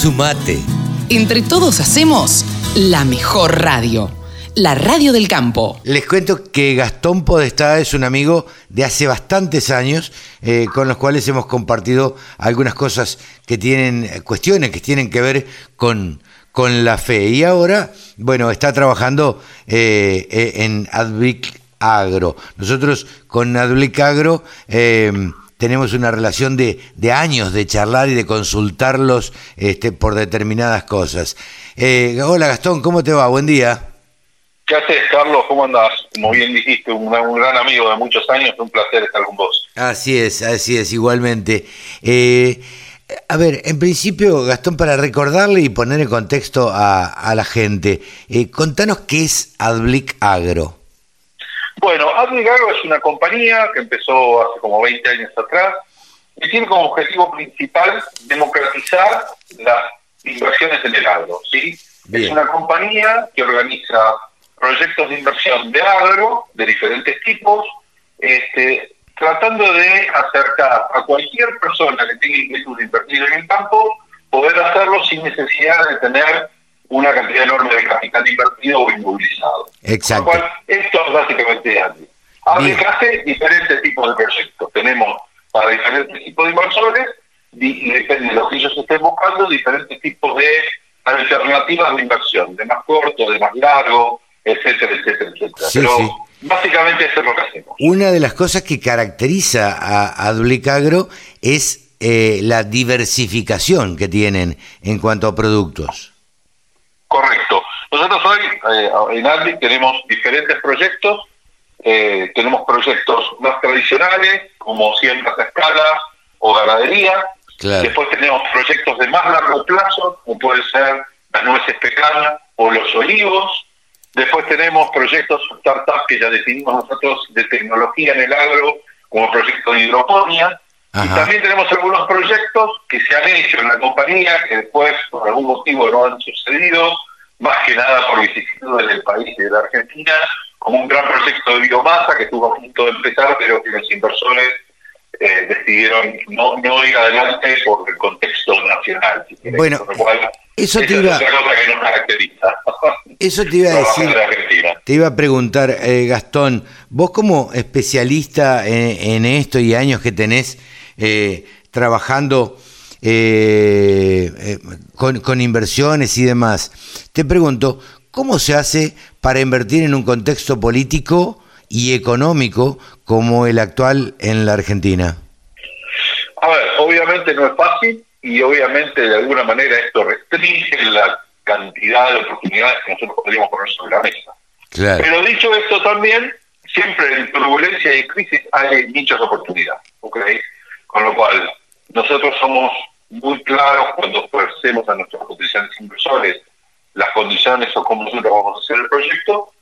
Sumate. Entre todos hacemos la mejor radio. La radio del campo. Les cuento que Gastón Podestá es un amigo de hace bastantes años, eh, con los cuales hemos compartido algunas cosas que tienen, cuestiones que tienen que ver con, con la fe. Y ahora, bueno, está trabajando eh, eh, en Advic Agro. Nosotros con Advic Agro tenemos una relación de, de, años de charlar y de consultarlos este, por determinadas cosas. hola Gastón, ¿cómo te va? Buen día. ¿Qué haces, Carlos? ¿Cómo andás? Como bien dijiste, un, gran amigo de muchos años, un placer estar con vos. Así es, así es, igualmente. Eh, a ver, en principio, Gastón, para recordarle y poner en contexto a, la gente, eh, contanos qué es Adblic Agro. Bueno, Adblic Agro es una compañía que empezó hace como 20 años atrás y tiene como objetivo principal democratizar las inversiones en el agro, ¿sí? Es una compañía que organiza proyectos de inversión de agro de diferentes tipos, este, tratando de acercar a cualquier persona que tenga inquietud de invertir en el campo, poder hacerlo sin necesidad de tener una cantidad enorme de capital invertido o inmovilizado. Exacto. Con lo cual, esto es básicamente ADI. ADI hace diferentes tipos de proyectos. Tenemos para diferentes tipos de inversores, y depende de lo que ellos estén buscando, diferentes tipos de alternativas de inversión, de más corto, de más largo, etcétera, etcétera, etcétera. Pero básicamente eso es lo que hacemos. Una de las cosas que caracteriza a, a es eh, la diversificación que tienen en cuanto a productos. Correcto. Nosotros hoy eh, en Adlic tenemos diferentes proyectos. Eh, tenemos proyectos más tradicionales, como siembras a escala o ganadería. Después tenemos proyectos de más largo plazo, como pueden ser las nueces pecanas o los olivos. Después tenemos proyectos startups que ya definimos nosotros de tecnología en el agro, como proyecto de hidroponía. Y también tenemos algunos proyectos que se han hecho en la compañía que después, por algún motivo, no han sucedido, más que nada por vicisitudes del país y de la Argentina, como un gran proyecto de biomasa que estuvo a punto de empezar, pero que los inversores eh, decidieron no, no ir adelante por el contexto nacional. bueno, eso te iba, Eso te iba a decir. Te iba a preguntar, eh, Gastón, vos como especialista en, esto y años que tenés eh, trabajando con, con inversiones y demás, te pregunto, ¿cómo se hace para invertir en un contexto político y económico como el actual en la Argentina? A ver, obviamente no es fácil y obviamente de alguna manera esto restringe la cantidad de oportunidades que nosotros podríamos poner sobre la mesa. Pero dicho esto también, siempre en turbulencia y crisis hay muchas oportunidades, Con lo cual, nosotros somos muy claros cuando ofrecemos a nuestros potenciales inversores las condiciones o cómo nosotros vamos a hacer el proyecto,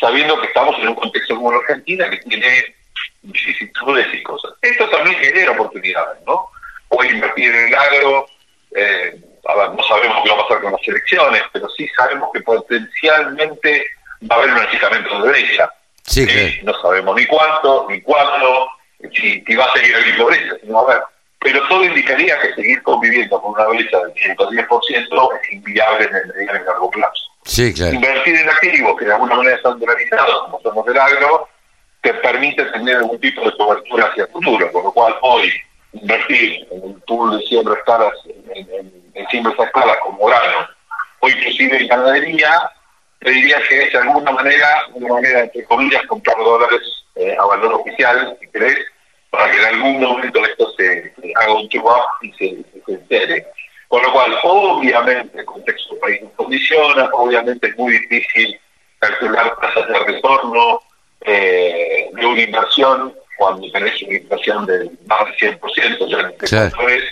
sabiendo que estamos en un contexto como la Argentina que tiene vicisitudes y cosas. Esto también genera oportunidades, ¿no? Hoy invertir en el agro, eh, no sabemos qué va a pasar con las elecciones, pero sí sabemos que potencialmente va a haber un achicamiento de derecha. Sí, eh, No sabemos ni cuánto, ni cuándo, si, va a seguir habiendo pobreza, sino a ver. Pero todo indicaría que seguir conviviendo con una brecha del 110% es inviable en el mediano y largo plazo. Sí, claro. Invertir en activos que de alguna manera están dolarizados, como somos del agro, te permite tener algún tipo de cobertura hacia el futuro, con lo cual hoy invertir en un pool de siembra escalas, en, en, en siembras a escala como grano, o inclusive en ganadería, te diría que es de alguna manera, una manera entre comillas, comprar dólares eh, a valor oficial, si querés, para que en algún momento esto se, haga un up y se, se entere. Con lo cual, obviamente, el contexto país condiciona, obviamente es muy difícil calcular tasas de retorno eh, de una inversión cuando tenés una inversión de más del 100%, ya en este caso es.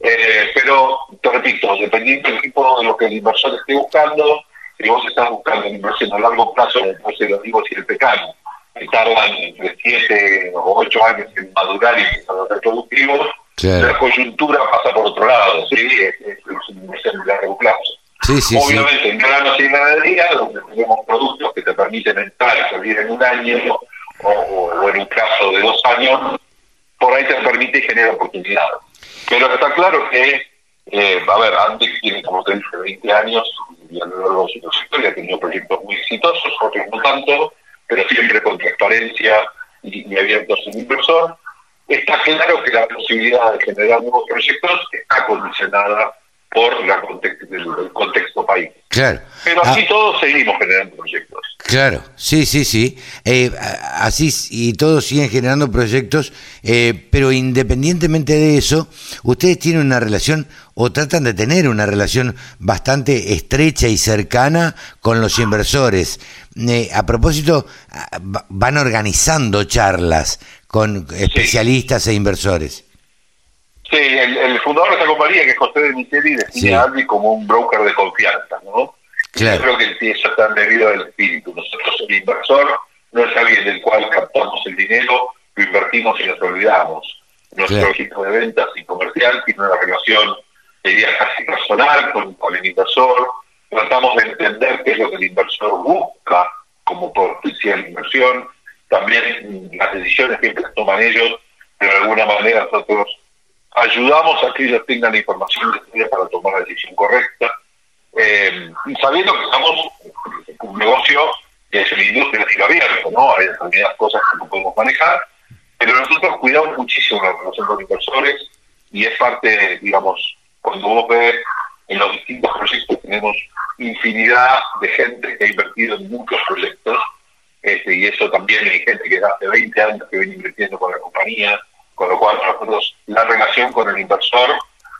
Eh, pero, te repito, dependiendo del tipo de lo que el inversor esté buscando, si vos estás buscando una inversión a largo plazo en el los vivos y el pecado, que tardan entre 7 o 8 años en madurar y empezar a ser productivos, la coyuntura pasa por otro lado, ¿sí? es, es una inversión de largo plazo. Obviamente en granos y ganadería, donde tenemos productos que te permiten entrar y salir en un año o, en un plazo de dos años, por ahí te permite generar oportunidades. Pero está claro que Eh, a ver, antes tiene, como te dije, 20 años y a lo largo de su trayectoria ha tenido proyectos muy exitosos, otros no tanto, pero siempre con transparencia y, y abiertos al inversor. Está claro que la posibilidad de generar nuevos proyectos está condicionada por la contexto, el, contexto país. Claro. Pero así ah. todos seguimos generando proyectos. Claro, sí, sí, sí. Eh, así y todos siguen generando proyectos, eh, pero independientemente de eso, ustedes tienen una relación o tratan de tener una relación bastante estrecha y cercana con los inversores. Eh, a propósito, ah, van organizando charlas con especialistas e inversores. Sí, el, fundador de esta compañía, que es José de Micheli, define a Albi como un broker de confianza, ¿no? Yo creo que eso está debido al espíritu. Nosotros, el inversor, no es alguien del cual captamos el dinero, lo invertimos y nos olvidamos. Nuestro equipo de ventas y comercial tiene una relación, diría, casi personal con, con el inversor. Tratamos de entender qué es lo que el inversor busca como potencial inversión. También las decisiones que toman ellos, de alguna manera nosotros ayudamos a que ellos tengan la información necesaria para tomar la decisión correcta, eh, sabiendo que estamos un negocio que es una industria de abierto, ¿no? Hay determinadas cosas que no podemos manejar, pero nosotros cuidamos muchísimo la relación con inversores y es parte, digamos, cuando vos ves en los distintos proyectos tenemos infinidad de gente que ha invertido en muchos proyectos, este, y eso también hay gente que hace 20 años que viene invirtiendo con la compañía, con lo cual nosotros la relación con el inversor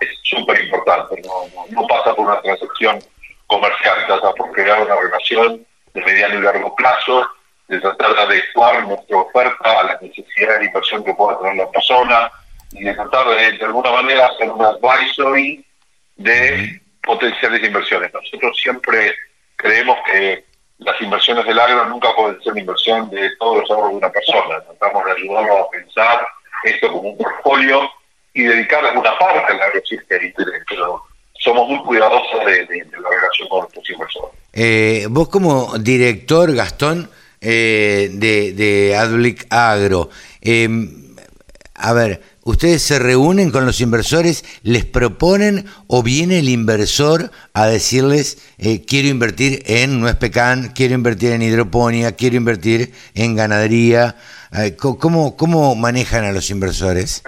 es súper importante, no, pasa por una transacción comercial, pasa por crear una relación de mediano y largo plazo, de tratar de adecuar nuestra oferta a las necesidades de inversión que pueda tener la persona y de tratar de, de alguna manera hacer un advisory de potenciales inversiones. Nosotros siempre creemos que las inversiones del agro nunca pueden ser una inversión de todos los ahorros de una persona. Tratamos de ayudarlo a pensar esto como un portfolio y dedicar alguna parte al agroexistente, pero somos muy cuidadosos de, la relación con los inversores. Eh, vos como director, Gastón, eh, de, de Agro, eh, a ver, ¿ustedes se reúnen con los inversores, les proponen o viene el inversor a decirles eh, quiero invertir en nuez pecan, quiero invertir en hidroponía, quiero invertir en ganadería? ¿Cómo, ¿Cómo manejan a los inversores?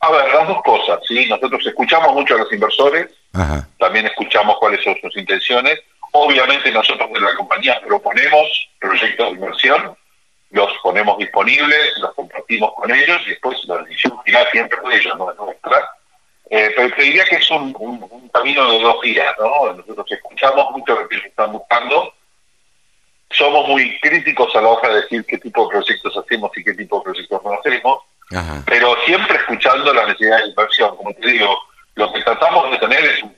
A ver, las dos cosas, ¿sí? Nosotros escuchamos mucho a los inversores, también escuchamos cuáles son sus intenciones. Obviamente nosotros de la compañía proponemos proyectos de inversión, los ponemos disponibles, los compartimos con ellos y después la decisión final siempre de ellos, no es nuestra. Eh, pero te diría que es un, un, camino de dos días, ¿no? Nosotros escuchamos mucho lo que ellos están buscando, somos muy críticos a la hora de decir qué tipo de proyectos hacemos y qué tipo de proyectos no hacemos, pero siempre escuchando la necesidad de inversión. Como te digo, lo que tratamos de tener es un,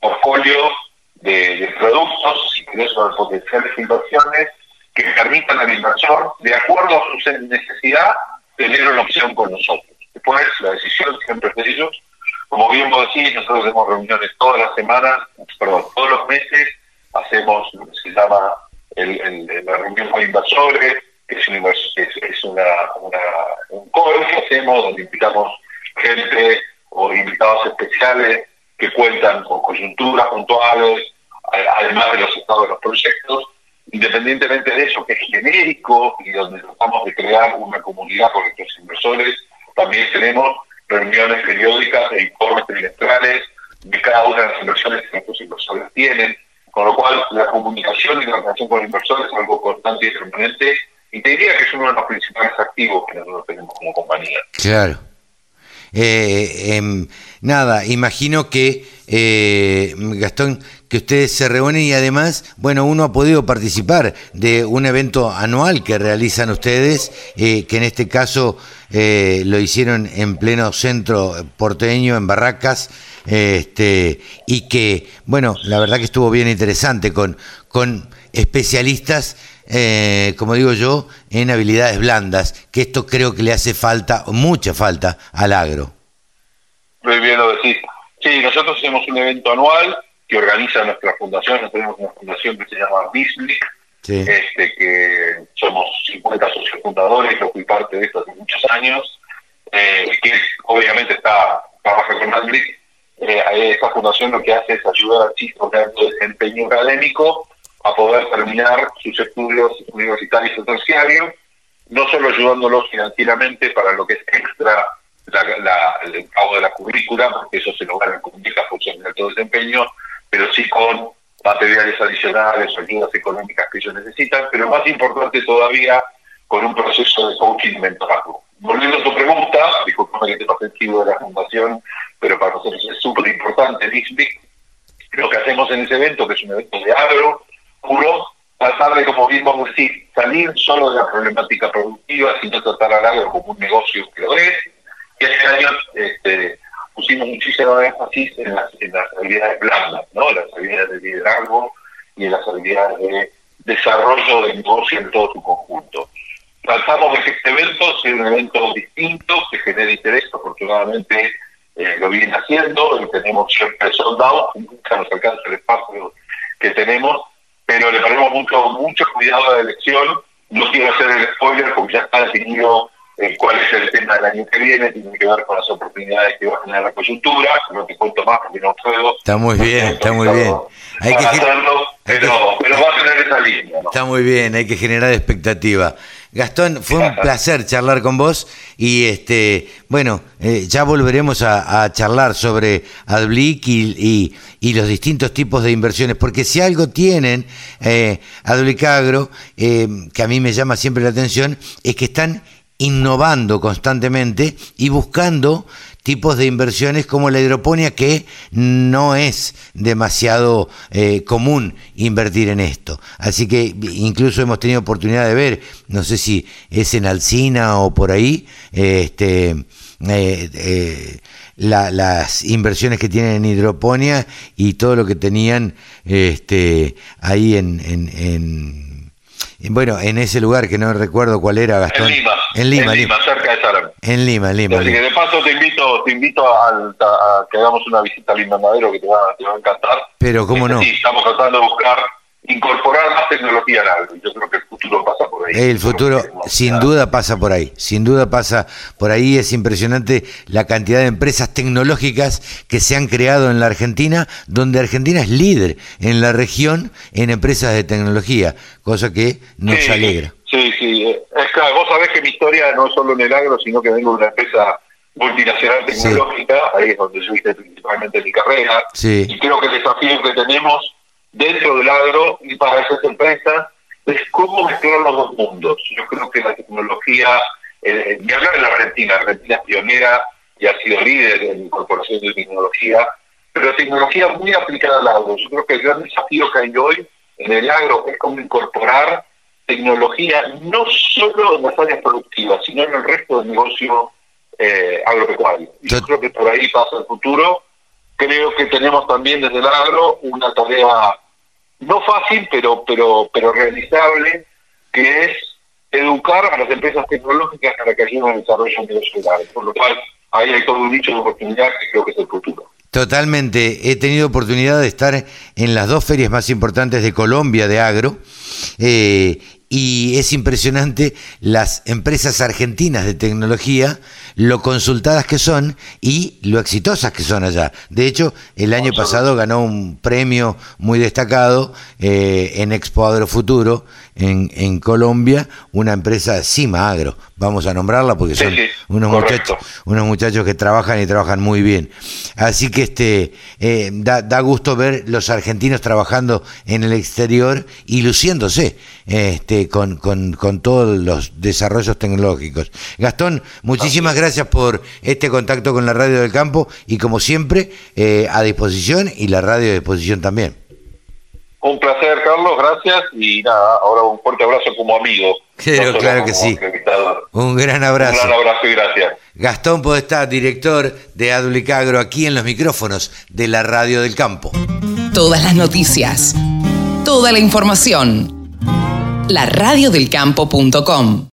portfolio de, productos, si querés, de potenciales inversiones que permitan al inversor, de acuerdo a su necesidad, tener una opción con nosotros. Después, la decisión siempre es de ellos. Como bien vos decís, nosotros hacemos reuniones todas las semanas, perdón, todos los meses, hacemos lo que se llama el, la reunión que es, un, es, una, un coro que hacemos donde invitamos gente o invitados especiales que cuentan con coyunturas puntuales, además de los estados de los proyectos, independientemente de eso, que es genérico y donde tratamos de crear una comunidad con nuestros inversores, también tenemos reuniones periódicas e informes trimestrales de cada una de las inversiones que nuestros inversores tienen, con lo cual, la comunicación y la relación con el inversor es algo constante y permanente. Y te diría que es uno de los principales activos que nosotros tenemos como compañía. Claro. Eh, em, nada, imagino que, eh, Gastón, que ustedes se reúnen y además, bueno, uno ha podido participar de un evento anual que realizan ustedes, eh, que en este caso lo hicieron en pleno centro porteño, en Barracas, este, y que, bueno, la verdad que estuvo bien interesante con, con especialistas, eh, como digo yo, en habilidades blandas, que esto creo que le hace falta, mucha falta, al agro. Muy bien lo decís. Sí, nosotros hacemos un evento anual que organiza nuestra fundación, nosotros tenemos una fundación que se llama Bisli, este, que somos 50 socios fundadores, yo fui parte de esto hace muchos años, eh, que obviamente está trabaja con Madrid eh, esta fundación lo que hace es ayudar a chicos de alto desempeño académico a poder terminar sus estudios universitarios y terciarios, no solo ayudándolos financieramente para lo que es extra el pago de la currícula, porque eso se logra con becas funciones de alto desempeño, pero sí con materiales adicionales, ayudas económicas que ellos necesitan, pero más importante todavía, con un proceso de coaching y mentorazgo. Volviendo a tu pregunta, disculpame que te pase el de la fundación, pero para nosotros es súper importante Lo que hacemos en ese evento, que es un evento de agro, puro, tratar de, como bien vamos a decir, salir solo de la problemática productiva, sino tratar al agro como un negocio que lo es. Y este año este, pusimos muchísimo énfasis en las, en las habilidades blandas, ¿no? las habilidades de liderazgo y en las habilidades de desarrollo de negocio en todo su conjunto. Tratamos de que este evento sea un evento distinto, que genere interés, afortunadamente eh, lo viene haciendo, y tenemos siempre soldados, nunca nos alcanza el espacio que tenemos, mucho, mucho cuidado la elección, no quiero hacer el spoiler porque ya está definido eh, cuál es el tema del año que viene, tiene que ver con las oportunidades que va a generar la coyuntura, no te cuento más porque no puedo. Está muy bien, está muy bien. Hay que hacerlo, pero, va a tener esa línea. Está muy bien, hay que generar expectativa. Gastón, fue un placer charlar con vos y este, bueno, eh, ya volveremos a, charlar sobre Adblick y, y, los distintos tipos de inversiones, porque si algo tienen eh, Adblick Agro, eh, que a mí me llama siempre la atención, es que están innovando constantemente y buscando tipos de inversiones como la hidroponía que no es demasiado eh, común invertir en esto. Así que incluso hemos tenido oportunidad de ver, no sé si es en Alcina o por ahí, este, eh, eh, las inversiones que tienen en hidroponía y todo lo que tenían este, ahí en, en bueno, en ese lugar que no recuerdo cuál era, Gastón. En Lima. En Lima, Lima, cerca de Saram. En Lima, Lima. Así que de paso te invito, te invito a, que hagamos una visita al invernadero que te va, te va a encantar. Pero cómo este, no. Sí, estamos tratando de buscar incorporar más tecnología en algo. Yo creo que el futuro pasa por ahí. El futuro sin duda pasa por ahí, sin duda pasa por ahí. Es impresionante la cantidad de empresas tecnológicas que se han creado en la Argentina, donde Argentina es líder en la región en empresas de tecnología, cosa que nos alegra. Sí, sí. Es claro, vos sabés que mi historia no es solo en el agro, sino que vengo de una empresa multinacional tecnológica, ahí es donde yo hice principalmente mi carrera. Y creo que el desafío que tenemos dentro del agro y para esas empresas es cómo mezclar los dos mundos. Yo creo que la tecnología, eh, ni hablar en la Argentina, Argentina es pionera y ha sido líder en la incorporación de tecnología, pero tecnología muy aplicada al agro. Yo creo que el gran desafío que hay hoy en el agro es cómo incorporar tecnología no solo en las áreas productivas, sino en el resto del negocio eh, agropecuario. yo creo que por ahí pasa el futuro creo que tenemos también desde el agro una tarea no fácil, pero, pero, pero realizable, que es educar a las empresas tecnológicas para que ayuden al desarrollo de los Por lo cual, ahí hay todo un nicho de oportunidad que creo que es el futuro. Totalmente. He tenido oportunidad de estar en las dos ferias más importantes de Colombia de agro eh, y es impresionante las empresas argentinas de tecnología, lo consultadas que son y lo exitosas que son allá. De hecho, el año pasado ganó un premio muy destacado eh, en Expo Agro Futuro en, en Colombia, una empresa Cima Agro, vamos a nombrarla porque son unos muchachos, unos muchachos que trabajan y trabajan muy bien. Así que este eh, da, da, gusto ver los argentinos trabajando en el exterior y luciéndose este, con, con, con todos los desarrollos tecnológicos. Gastón, muchísimas gracias por este contacto con la Radio del Campo y como siempre eh, a disposición y la radio a disposición también. Un placer, Carlos, gracias. Y nada, ahora un fuerte abrazo como amigo. claro que sí. Un gran abrazo. Un gran abrazo y gracias. Gastón Podestá, director de Adulicagro, aquí en los micrófonos de la Radio del Campo. Todas las noticias, toda la información. La radiodelcampo.com